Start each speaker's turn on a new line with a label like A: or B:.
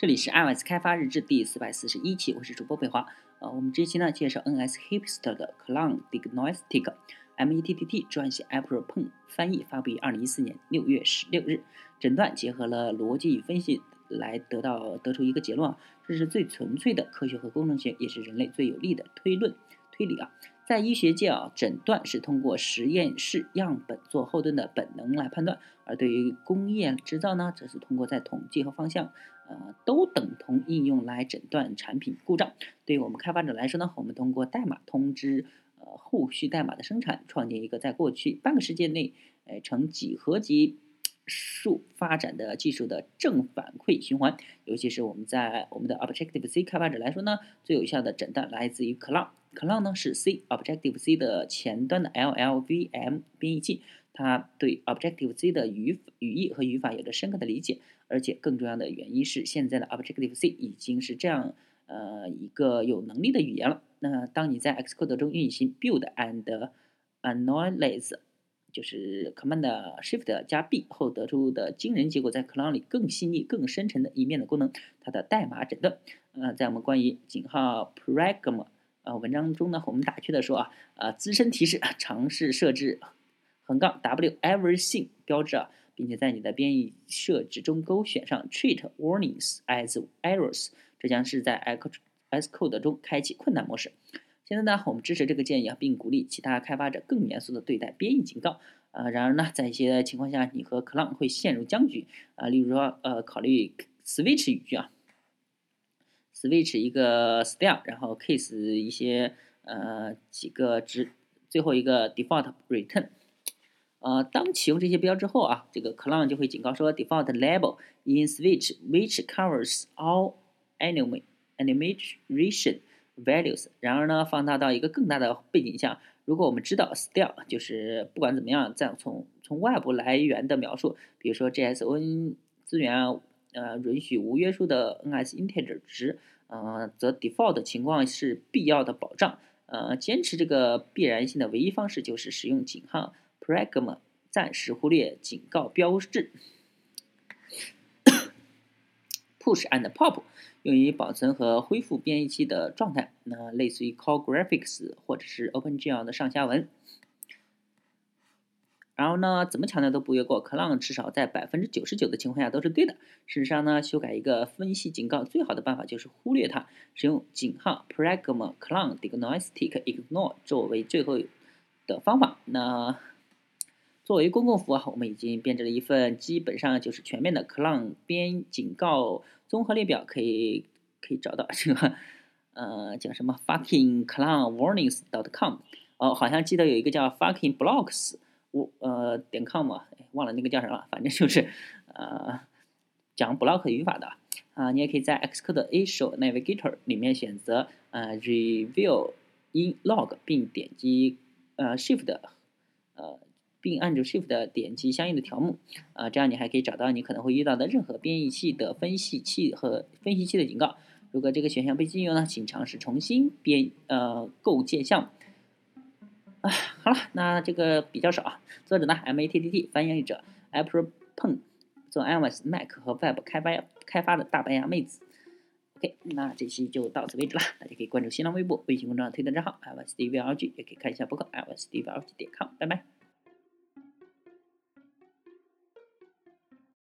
A: 这里是 iOS 开发日志第四百四十一期，我是主播北华。呃，我们这期呢介绍 NS Hipster 的 Clown Diagnostic METTT 撰写 April Peng 翻译，发布于二零一四年六月十六日。诊断结合了逻辑与分析来得到得出一个结论啊，这是最纯粹的科学和工程学，也是人类最有力的推论推理啊。在医学界啊，诊断是通过实验室样本做后盾的本能来判断；而对于工业制造呢，则是通过在统计和方向，呃，都等同应用来诊断产品故障。对于我们开发者来说呢，我们通过代码通知呃后续代码的生产，创建一个在过去半个世纪内，呃，呈几何级数发展的技术的正反馈循环。尤其是我们在我们的 Objective C 开发者来说呢，最有效的诊断来自于 Cloud。Cloud 呢是 C Objective C 的前端的 LLVM 编译器，它对 Objective C 的语语义和语法有着深刻的理解，而且更重要的原因是，现在的 Objective C 已经是这样呃一个有能力的语言了。那当你在 Xcode 中运行 build and analyze，就是 Command Shift 加 B 后得出的惊人结果，在 Cloud 里更细腻、更深沉的一面的功能，它的代码诊断。呃，在我们关于井号 Pragma。呃，文章中呢，我们打趣的说啊，呃，资深提示尝试设置横杠 w everything 标志啊，并且在你的编译设置中勾选上 treat warnings as errors，这将是在 Xcode 中开启困难模式。现在呢，我们支持这个建议啊，并鼓励其他开发者更严肃的对待编译警告。呃，然而呢，在一些情况下，你和 Clown 会陷入僵局啊，例如说，呃，考虑 switch 语句啊。Switch 一个 style，然后 case 一些呃几个值，最后一个 default return。呃，当启用这些标志后啊，这个 clown 就会警告说 default label in switch which covers all animation values。然而呢，放大到一个更大的背景下，如果我们知道 style 就是不管怎么样，在从从外部来源的描述，比如说 JSON 资源啊。呃，允许无约束的 NS integer 值，呃，则 default 情况是必要的保障。呃，坚持这个必然性的唯一方式就是使用井号 pragma 暂时忽略警告标志。push and pop 用于保存和恢复编译器的状态，那类似于 call Graphics 或者是 OpenGL 的上下文。然后呢，怎么强调都不越过。Clown 至少在百分之九十九的情况下都是对的。事实上呢，修改一个分析警告最好的办法就是忽略它，使用井号 pragma clown diagnostic ignore 作为最后的方法。那作为公共服务，我们已经编制了一份基本上就是全面的 Clown 编警告综合列表，可以可以找到这个呃叫什么 fucking clown warnings dot com 哦，好像记得有一个叫 fucking blocks。我呃点 com 啊，忘了那个叫啥了，反正就是呃讲 block 语法的啊，你也可以在 Xcode A show Navigator 里面选择呃 Review in Log，并点击呃 Shift 呃并按住 Shift 点击相应的条目啊，这样你还可以找到你可能会遇到的任何编译器的分析器和分析器的警告。如果这个选项被禁用呢，请尝试重新编呃构建项目。啊，好了，那这个比较少啊。作者呢，MATTT 翻译者，Apple Peng，做 iOS、Mac 和 Web 开发开发的大白牙妹子。OK，那这期就到此为止了。大家可以关注新浪微博、微信公众号、推特账号 iOS DVLG，也可以看一下博客 iOS DVLG 点 com。拜拜。